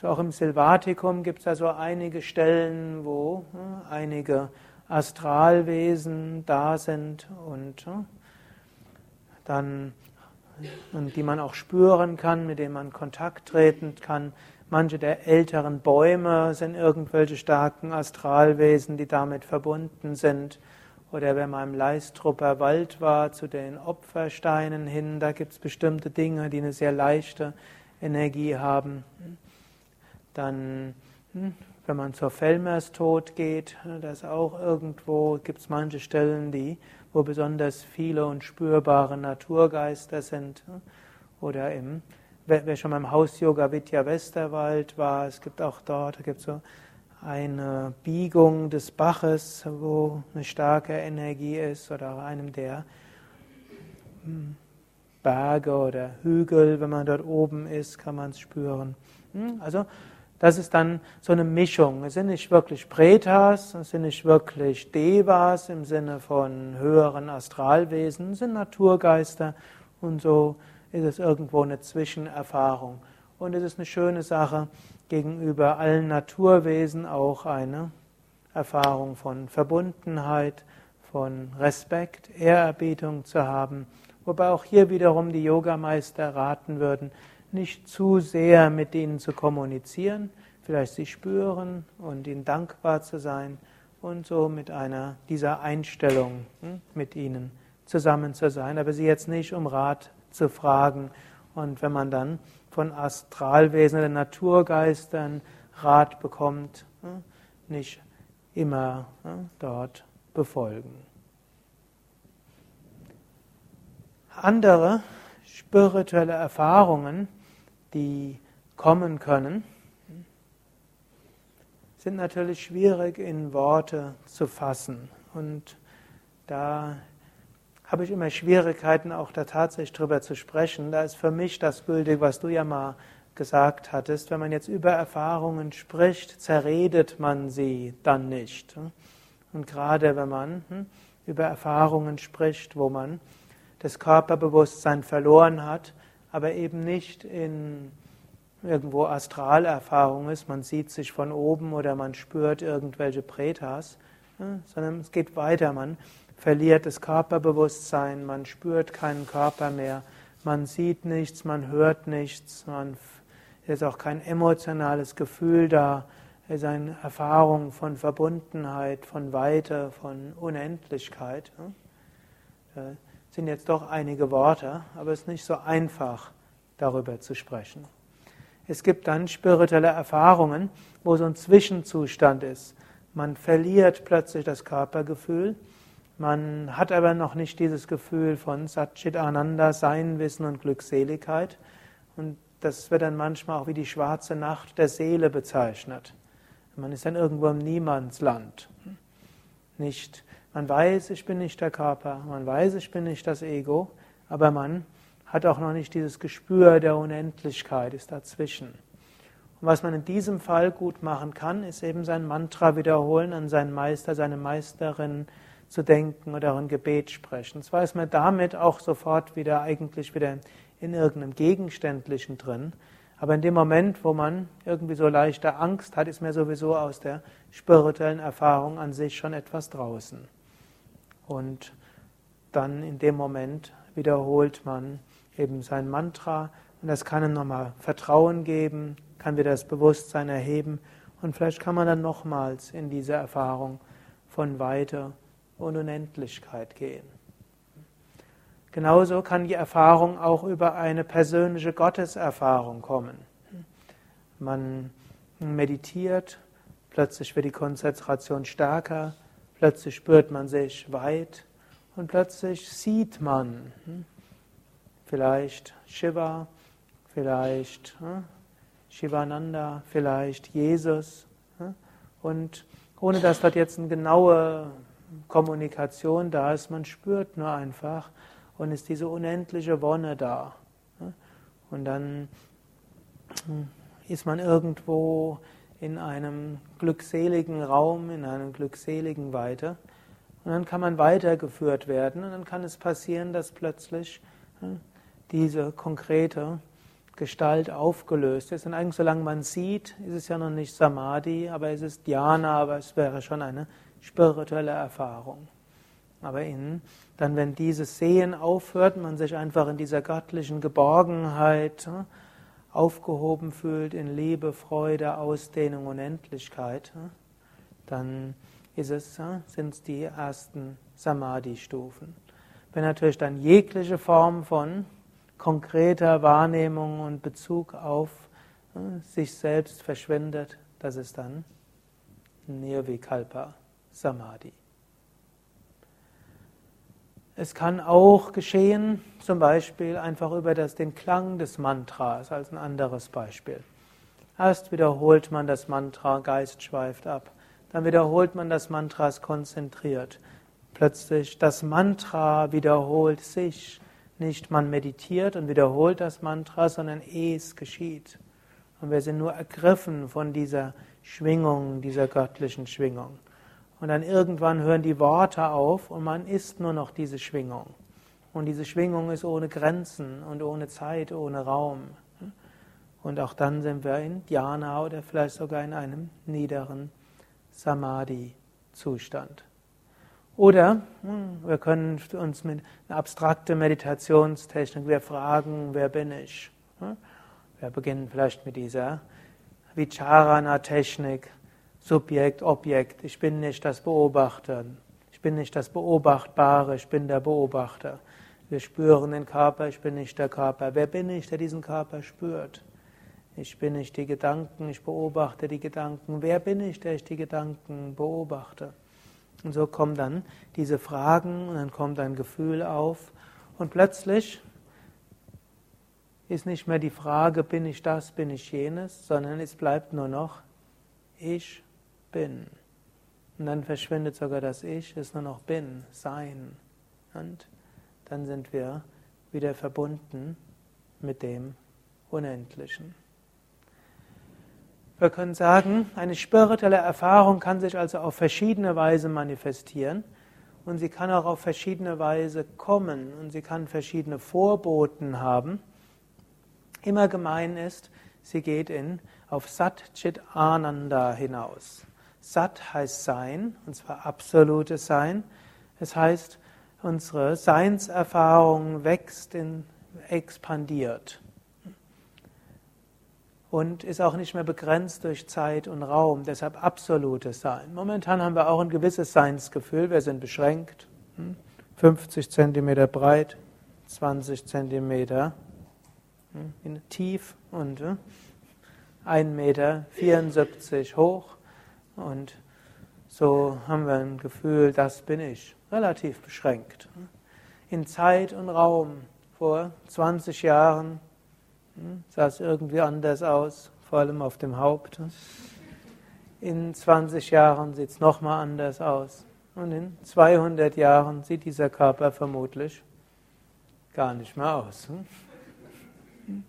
so auch im Silvatikum gibt es da so einige Stellen, wo einige Astralwesen da sind und dann und die man auch spüren kann, mit denen man Kontakt treten kann. Manche der älteren Bäume sind irgendwelche starken Astralwesen, die damit verbunden sind. Oder wenn man im Leistrupper Wald war, zu den Opfersteinen hin, da gibt es bestimmte Dinge, die eine sehr leichte Energie haben. Dann, hm, wenn man zur Fellmerstod geht, da ist auch irgendwo, gibt es manche Stellen, die wo besonders viele und spürbare Naturgeister sind. Oder im, wer schon mal im Haus Yoga Vidya Westerwald war, es gibt auch dort, da gibt es so eine Biegung des Baches, wo eine starke Energie ist, oder einem der hm, Berge oder Hügel, wenn man dort oben ist, kann man es spüren. Hm, also das ist dann so eine Mischung. Es sind nicht wirklich Pretas, es sind nicht wirklich Devas im Sinne von höheren Astralwesen, es sind Naturgeister und so ist es irgendwo eine Zwischenerfahrung. Und es ist eine schöne Sache, gegenüber allen Naturwesen auch eine Erfahrung von Verbundenheit, von Respekt, Ehrerbietung zu haben. Wobei auch hier wiederum die Yogameister raten würden, nicht zu sehr mit ihnen zu kommunizieren, vielleicht sie spüren und ihnen dankbar zu sein und so mit einer dieser Einstellung hm, mit ihnen zusammen zu sein, aber sie jetzt nicht um Rat zu fragen. Und wenn man dann von Astralwesen oder Naturgeistern Rat bekommt, hm, nicht immer hm, dort befolgen. Andere spirituelle Erfahrungen die kommen können, sind natürlich schwierig in Worte zu fassen. Und da habe ich immer Schwierigkeiten, auch da tatsächlich drüber zu sprechen. Da ist für mich das gültig, was du ja mal gesagt hattest. Wenn man jetzt über Erfahrungen spricht, zerredet man sie dann nicht. Und gerade wenn man hm, über Erfahrungen spricht, wo man das Körperbewusstsein verloren hat, aber eben nicht in irgendwo Astralerfahrung ist, man sieht sich von oben oder man spürt irgendwelche Pretas, sondern es geht weiter, man verliert das Körperbewusstsein, man spürt keinen Körper mehr, man sieht nichts, man hört nichts, man ist auch kein emotionales Gefühl da, es ist eine Erfahrung von Verbundenheit, von Weite, von Unendlichkeit. Sind jetzt doch einige Worte, aber es ist nicht so einfach, darüber zu sprechen. Es gibt dann spirituelle Erfahrungen, wo so ein Zwischenzustand ist. Man verliert plötzlich das Körpergefühl, man hat aber noch nicht dieses Gefühl von Satchit Ananda, Sein, Wissen und Glückseligkeit. Und das wird dann manchmal auch wie die schwarze Nacht der Seele bezeichnet. Man ist dann irgendwo im Niemandsland. Nicht man weiß, ich bin nicht der Körper, man weiß, ich bin nicht das Ego, aber man hat auch noch nicht dieses Gespür der Unendlichkeit, ist dazwischen. Und was man in diesem Fall gut machen kann, ist eben sein Mantra wiederholen, an seinen Meister, seine Meisterin zu denken oder ein Gebet sprechen. Zwar ist man damit auch sofort wieder eigentlich wieder in irgendeinem Gegenständlichen drin, aber in dem Moment, wo man irgendwie so leichte Angst hat, ist man sowieso aus der spirituellen Erfahrung an sich schon etwas draußen. Und dann in dem Moment wiederholt man eben sein Mantra und das kann ihm nochmal Vertrauen geben, kann wieder das Bewusstsein erheben und vielleicht kann man dann nochmals in diese Erfahrung von Weite und Unendlichkeit gehen. Genauso kann die Erfahrung auch über eine persönliche Gotteserfahrung kommen. Man meditiert, plötzlich wird die Konzentration stärker, plötzlich spürt man sich weit und plötzlich sieht man hm, vielleicht Shiva, vielleicht hm, Shivananda, vielleicht Jesus. Hm, und ohne dass dort jetzt eine genaue Kommunikation da ist, man spürt nur einfach und ist diese unendliche Wonne da. Und dann ist man irgendwo in einem glückseligen Raum, in einem glückseligen Weite. Und dann kann man weitergeführt werden und dann kann es passieren, dass plötzlich diese konkrete Gestalt aufgelöst ist. Und eigentlich, solange man sieht, ist es ja noch nicht Samadhi, aber es ist Dhyana, aber es wäre schon eine spirituelle Erfahrung. Aber in, dann, wenn dieses Sehen aufhört, man sich einfach in dieser göttlichen Geborgenheit aufgehoben fühlt in Liebe, Freude, Ausdehnung und Endlichkeit, dann ist es, sind es die ersten Samadhi-Stufen. Wenn natürlich dann jegliche Form von konkreter Wahrnehmung und Bezug auf sich selbst verschwindet, das ist dann Nirvikalpa Samadhi. Es kann auch geschehen, zum Beispiel einfach über das, den Klang des Mantras als ein anderes Beispiel. Erst wiederholt man das Mantra, Geist schweift ab. Dann wiederholt man das Mantra konzentriert. Plötzlich das Mantra wiederholt sich. Nicht man meditiert und wiederholt das Mantra, sondern es geschieht. Und wir sind nur ergriffen von dieser Schwingung, dieser göttlichen Schwingung. Und dann irgendwann hören die Worte auf und man ist nur noch diese Schwingung. Und diese Schwingung ist ohne Grenzen und ohne Zeit, ohne Raum. Und auch dann sind wir in Dhyana oder vielleicht sogar in einem niederen Samadhi-Zustand. Oder hm, wir können uns mit einer abstrakten Meditationstechnik, wir fragen, wer bin ich? Hm? Wir beginnen vielleicht mit dieser Vicharana-Technik. Subjekt, Objekt. Ich bin nicht das Beobachter. Ich bin nicht das Beobachtbare, ich bin der Beobachter. Wir spüren den Körper, ich bin nicht der Körper. Wer bin ich, der diesen Körper spürt? Ich bin nicht die Gedanken, ich beobachte die Gedanken. Wer bin ich, der ich die Gedanken beobachte? Und so kommen dann diese Fragen und dann kommt ein Gefühl auf und plötzlich ist nicht mehr die Frage, bin ich das, bin ich jenes, sondern es bleibt nur noch ich bin. Und dann verschwindet sogar das Ich, ist nur noch bin, sein. Und dann sind wir wieder verbunden mit dem Unendlichen. Wir können sagen, eine spirituelle Erfahrung kann sich also auf verschiedene Weise manifestieren und sie kann auch auf verschiedene Weise kommen und sie kann verschiedene Vorboten haben. Immer gemein ist, sie geht in, auf Sat Chit Ananda hinaus. Sat heißt Sein, und zwar absolutes Sein. Es heißt, unsere Seinserfahrung wächst, in, expandiert und ist auch nicht mehr begrenzt durch Zeit und Raum, deshalb absolutes Sein. Momentan haben wir auch ein gewisses Seinsgefühl, wir sind beschränkt, 50 hm, cm breit, 20 cm hm, tief und 1,74 Meter hoch. Und so haben wir ein Gefühl, das bin ich, relativ beschränkt. In Zeit und Raum vor 20 Jahren hm, sah es irgendwie anders aus, vor allem auf dem Haupt. In 20 Jahren sieht es nochmal anders aus. Und in 200 Jahren sieht dieser Körper vermutlich gar nicht mehr aus. Hm.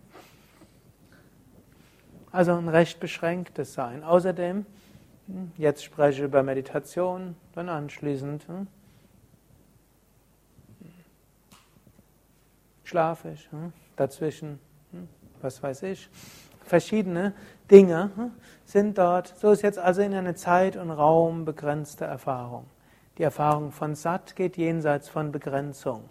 Also ein recht beschränktes Sein. Außerdem Jetzt spreche ich über Meditation, dann anschließend hm, schlafe ich, hm, dazwischen, hm, was weiß ich. Verschiedene Dinge sind dort. So ist jetzt also in eine Zeit und Raum begrenzte Erfahrung. Die Erfahrung von Sat geht jenseits von Begrenzung.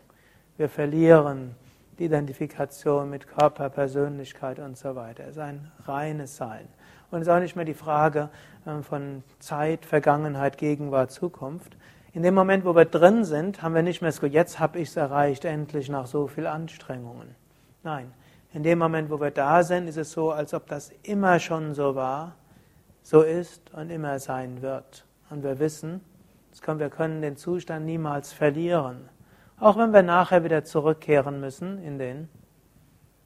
Wir verlieren die Identifikation mit Körper, Persönlichkeit und so weiter. Es ist ein reines Sein. Und es ist auch nicht mehr die Frage äh, von Zeit, Vergangenheit, Gegenwart, Zukunft. In dem Moment, wo wir drin sind, haben wir nicht mehr das Gefühl, jetzt habe ich es erreicht, endlich nach so viel Anstrengungen. Nein, in dem Moment, wo wir da sind, ist es so, als ob das immer schon so war, so ist und immer sein wird. Und wir wissen, wir können den Zustand niemals verlieren. Auch wenn wir nachher wieder zurückkehren müssen in den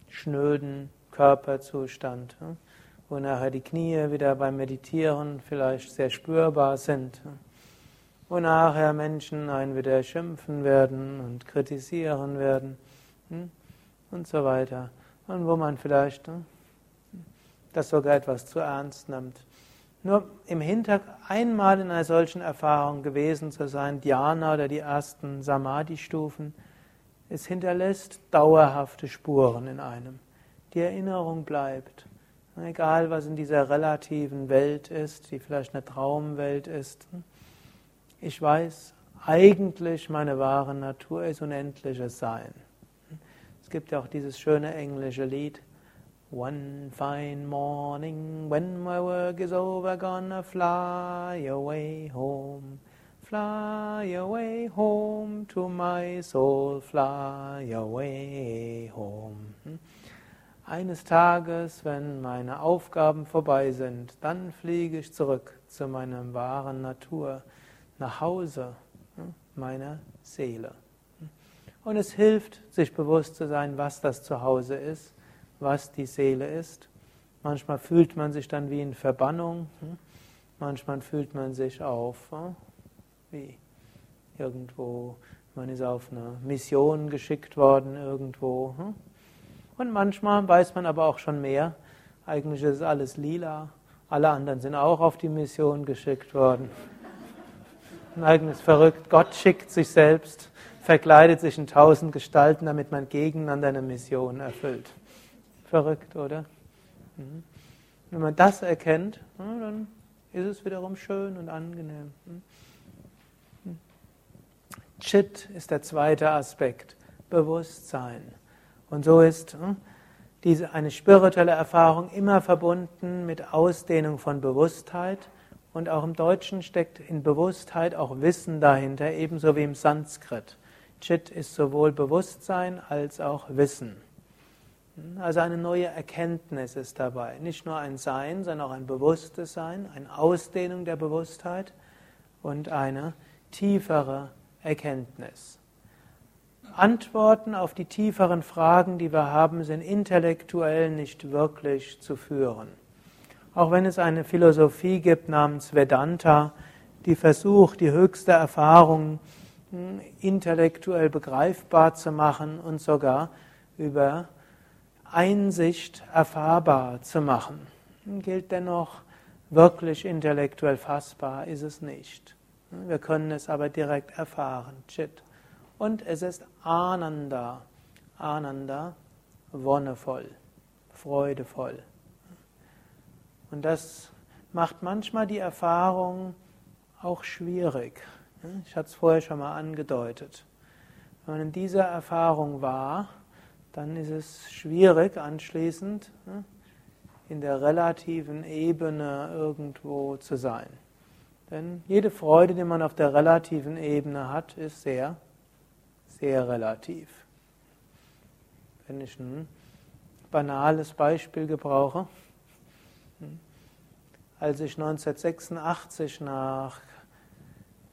schnöden Körperzustand, wo nachher die Knie wieder beim Meditieren vielleicht sehr spürbar sind, wo nachher Menschen einen wieder schimpfen werden und kritisieren werden hm, und so weiter. Und wo man vielleicht hm, das sogar etwas zu ernst nimmt. Nur im Hintergrund einmal in einer solchen Erfahrung gewesen zu sein, Dhyana oder die ersten Samadhi-Stufen, es hinterlässt dauerhafte Spuren in einem. Die Erinnerung bleibt. Egal, was in dieser relativen Welt ist, die vielleicht eine Traumwelt ist. Ich weiß, eigentlich meine wahre Natur ist unendliches Sein. Es gibt ja auch dieses schöne englische Lied, One fine morning, when my work is over, gonna fly away home. Fly away home to my soul, fly away home. Eines Tages, wenn meine Aufgaben vorbei sind, dann fliege ich zurück zu meiner wahren Natur, nach Hause hm? meiner Seele. Und es hilft, sich bewusst zu sein, was das Zuhause ist was die Seele ist. Manchmal fühlt man sich dann wie in Verbannung, hm? manchmal fühlt man sich auf hm? wie irgendwo, man ist auf eine Mission geschickt worden irgendwo. Und manchmal weiß man aber auch schon mehr, eigentlich ist alles lila, alle anderen sind auch auf die Mission geschickt worden. Ein eigenes verrückt, Gott schickt sich selbst, verkleidet sich in tausend Gestalten, damit man gegeneinander eine Mission erfüllt. Verrückt, oder? Mhm. Wenn man das erkennt, dann ist es wiederum schön und angenehm. Mhm. Mhm. Chit ist der zweite Aspekt, Bewusstsein. Und so ist diese, eine spirituelle Erfahrung immer verbunden mit Ausdehnung von Bewusstheit. Und auch im Deutschen steckt in Bewusstheit auch Wissen dahinter, ebenso wie im Sanskrit. Chit ist sowohl Bewusstsein als auch Wissen. Also eine neue Erkenntnis ist dabei. Nicht nur ein Sein, sondern auch ein bewusstes Sein, eine Ausdehnung der Bewusstheit und eine tiefere Erkenntnis. Antworten auf die tieferen Fragen, die wir haben, sind intellektuell nicht wirklich zu führen. Auch wenn es eine Philosophie gibt namens Vedanta, die versucht, die höchste Erfahrung hm, intellektuell begreifbar zu machen und sogar über Einsicht erfahrbar zu machen. Gilt dennoch wirklich intellektuell fassbar, ist es nicht. Wir können es aber direkt erfahren, Chit. Und es ist Ananda, Ananda, wonnevoll, freudevoll. Und das macht manchmal die Erfahrung auch schwierig. Ich hatte es vorher schon mal angedeutet. Wenn man in dieser Erfahrung war, dann ist es schwierig anschließend ne, in der relativen Ebene irgendwo zu sein. Denn jede Freude, die man auf der relativen Ebene hat, ist sehr, sehr relativ. Wenn ich ein banales Beispiel gebrauche, als ich 1986 nach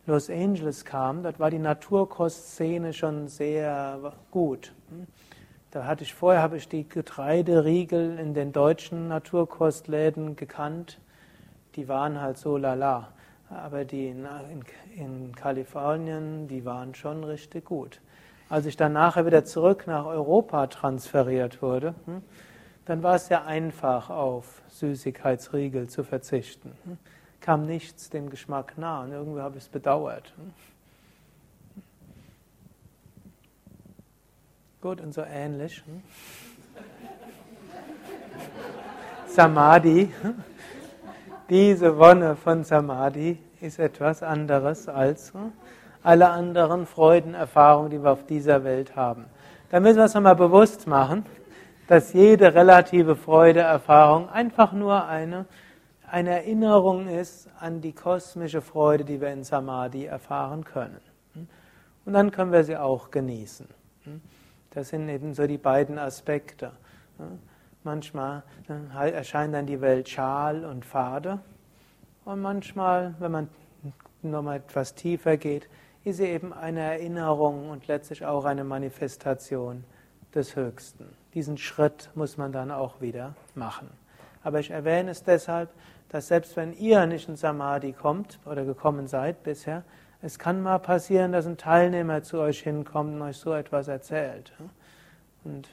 Los Angeles kam, dort war die Naturkostszene schon sehr gut. Da hatte ich vorher habe ich die Getreideriegel in den deutschen Naturkostläden gekannt. Die waren halt so lala. Aber die in, in, in Kalifornien, die waren schon richtig gut. Als ich dann nachher wieder zurück nach Europa transferiert wurde, hm, dann war es sehr einfach, auf Süßigkeitsriegel zu verzichten. Hm. Kam nichts dem Geschmack nah und irgendwie habe ich es bedauert. Hm. Gut, und so ähnlich. Samadhi, diese Wonne von Samadhi ist etwas anderes als alle anderen Freudenerfahrungen, die wir auf dieser Welt haben. Da müssen wir uns nochmal bewusst machen, dass jede relative Freudeerfahrung einfach nur eine, eine Erinnerung ist an die kosmische Freude, die wir in Samadhi erfahren können. Und dann können wir sie auch genießen. Das sind eben so die beiden Aspekte. Manchmal erscheint dann die Welt schal und fade. Und manchmal, wenn man nochmal etwas tiefer geht, ist sie eben eine Erinnerung und letztlich auch eine Manifestation des Höchsten. Diesen Schritt muss man dann auch wieder machen. Aber ich erwähne es deshalb, dass selbst wenn ihr nicht in Samadhi kommt oder gekommen seid bisher, es kann mal passieren, dass ein Teilnehmer zu euch hinkommt und euch so etwas erzählt. Und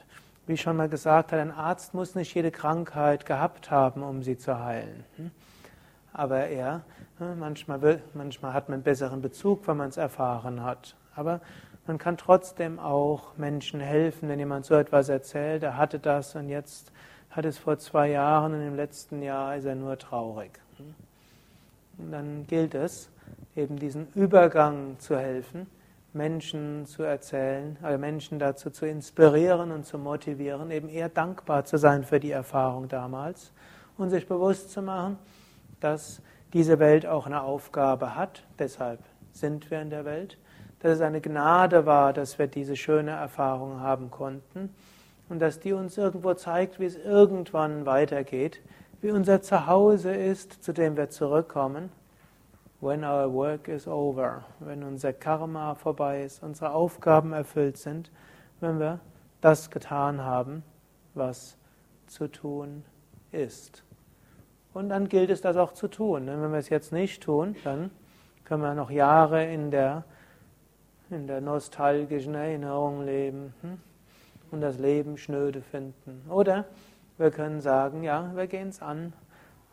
wie ich schon mal gesagt habe, ein Arzt muss nicht jede Krankheit gehabt haben, um sie zu heilen. Aber er, manchmal, will, manchmal hat man einen besseren Bezug, wenn man es erfahren hat. Aber man kann trotzdem auch Menschen helfen, wenn jemand so etwas erzählt, er hatte das und jetzt hat es vor zwei Jahren und im letzten Jahr ist er nur traurig. Und dann gilt es, eben diesen Übergang zu helfen, Menschen zu erzählen, also Menschen dazu zu inspirieren und zu motivieren, eben eher dankbar zu sein für die Erfahrung damals und sich bewusst zu machen, dass diese Welt auch eine Aufgabe hat, deshalb sind wir in der Welt, dass es eine Gnade war, dass wir diese schöne Erfahrung haben konnten. Und dass die uns irgendwo zeigt, wie es irgendwann weitergeht, wie unser Zuhause ist, zu dem wir zurückkommen. When our work is over, wenn unser Karma vorbei ist, unsere Aufgaben erfüllt sind, wenn wir das getan haben, was zu tun ist. Und dann gilt es, das auch zu tun. Wenn wir es jetzt nicht tun, dann können wir noch Jahre in der, in der nostalgischen Erinnerung leben hm? und das Leben schnöde finden. Oder wir können sagen, ja, wir gehen es an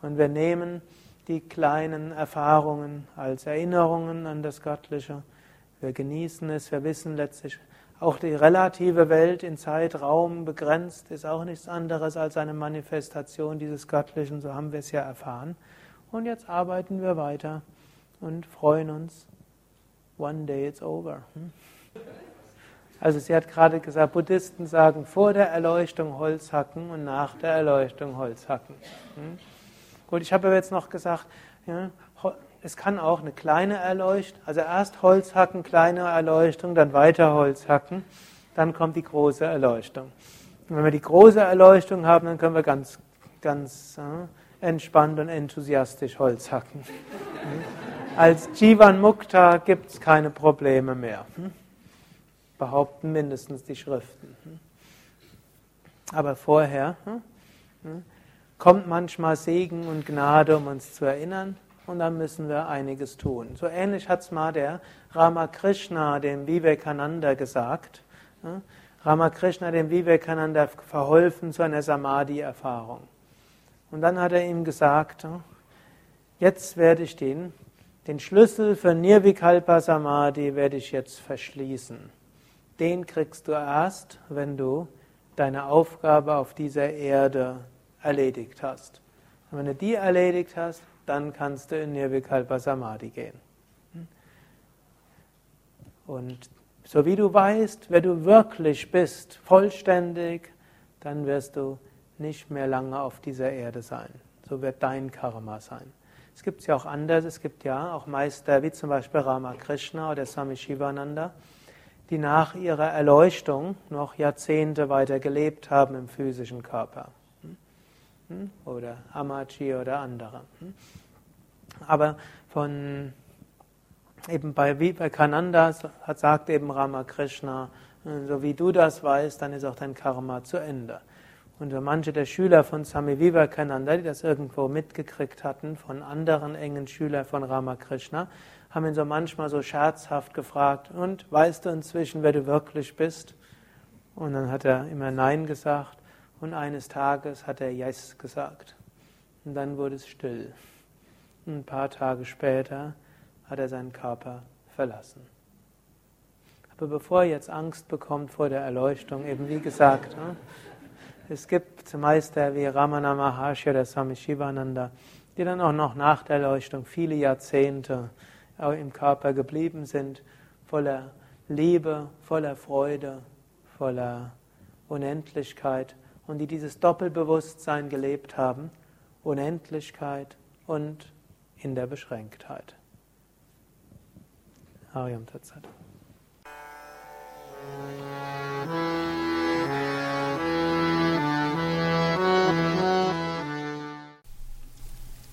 und wir nehmen die kleinen Erfahrungen als Erinnerungen an das Göttliche. Wir genießen es, wir wissen letztlich, auch die relative Welt in Zeitraum begrenzt ist auch nichts anderes als eine Manifestation dieses Göttlichen, so haben wir es ja erfahren. Und jetzt arbeiten wir weiter und freuen uns. One day it's over. Hm? Also sie hat gerade gesagt, Buddhisten sagen vor der Erleuchtung Holz hacken und nach der Erleuchtung Holz hacken. Hm? Gut, ich habe jetzt noch gesagt, ja, es kann auch eine kleine Erleuchtung, also erst Holz hacken, kleine Erleuchtung, dann weiter Holz hacken, dann kommt die große Erleuchtung. Und wenn wir die große Erleuchtung haben, dann können wir ganz, ganz äh, entspannt und enthusiastisch Holz hacken. Als Jivan Mukta gibt es keine Probleme mehr. Hm? Behaupten mindestens die Schriften. Hm? Aber vorher hm? kommt manchmal Segen und Gnade, um uns zu erinnern, und dann müssen wir einiges tun. So ähnlich hat es mal der Ramakrishna, dem Vivekananda, gesagt. Ramakrishna, dem Vivekananda, verholfen zu einer Samadhi-Erfahrung. Und dann hat er ihm gesagt, jetzt werde ich den, den Schlüssel für Nirvikalpa Samadhi werde ich jetzt verschließen. Den kriegst du erst, wenn du deine Aufgabe auf dieser Erde erledigt hast. Und wenn du die erledigt hast, dann kannst du in Nirvikalpa Samadhi gehen. Und so wie du weißt, wer du wirklich bist, vollständig, dann wirst du nicht mehr lange auf dieser Erde sein. So wird dein Karma sein. Es gibt es ja auch anders. Es gibt ja auch Meister wie zum Beispiel Ramakrishna oder Swami Shivananda, die nach ihrer Erleuchtung noch Jahrzehnte weiter gelebt haben im physischen Körper. Hm? oder Amachi oder andere. Hm? Aber von eben bei Vivekananda sagt eben Ramakrishna, so wie du das weißt, dann ist auch dein Karma zu Ende. Und manche der Schüler von Swami Vivekananda, die das irgendwo mitgekriegt hatten, von anderen engen Schülern von Ramakrishna, haben ihn so manchmal so scherzhaft gefragt, und weißt du inzwischen, wer du wirklich bist? Und dann hat er immer Nein gesagt. Und eines Tages hat er Yes gesagt. Und dann wurde es still. Und ein paar Tage später hat er seinen Körper verlassen. Aber bevor er jetzt Angst bekommt vor der Erleuchtung, eben wie gesagt, ne, es gibt Meister wie Ramana Maharshi oder Swami Shivananda, die dann auch noch nach der Erleuchtung viele Jahrzehnte im Körper geblieben sind voller Liebe, voller Freude, voller Unendlichkeit und die dieses Doppelbewusstsein gelebt haben, Unendlichkeit und in der Beschränktheit. Ariam Tatsat.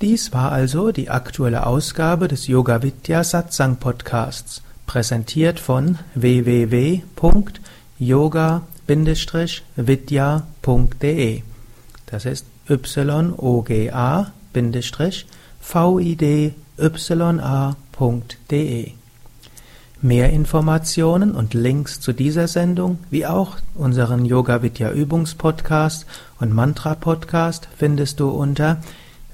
Dies war also die aktuelle Ausgabe des Yoga Vidya Satsang Podcasts, präsentiert von www.yoga-vidya.de. Das ist yoga-vidya.de. Mehr Informationen und Links zu dieser Sendung, wie auch unseren Yoga Vidya Übungspodcast und Mantra Podcast findest du unter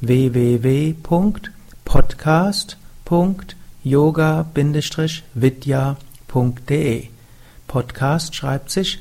www.podcast.yoga-vidya.de Podcast schreibt sich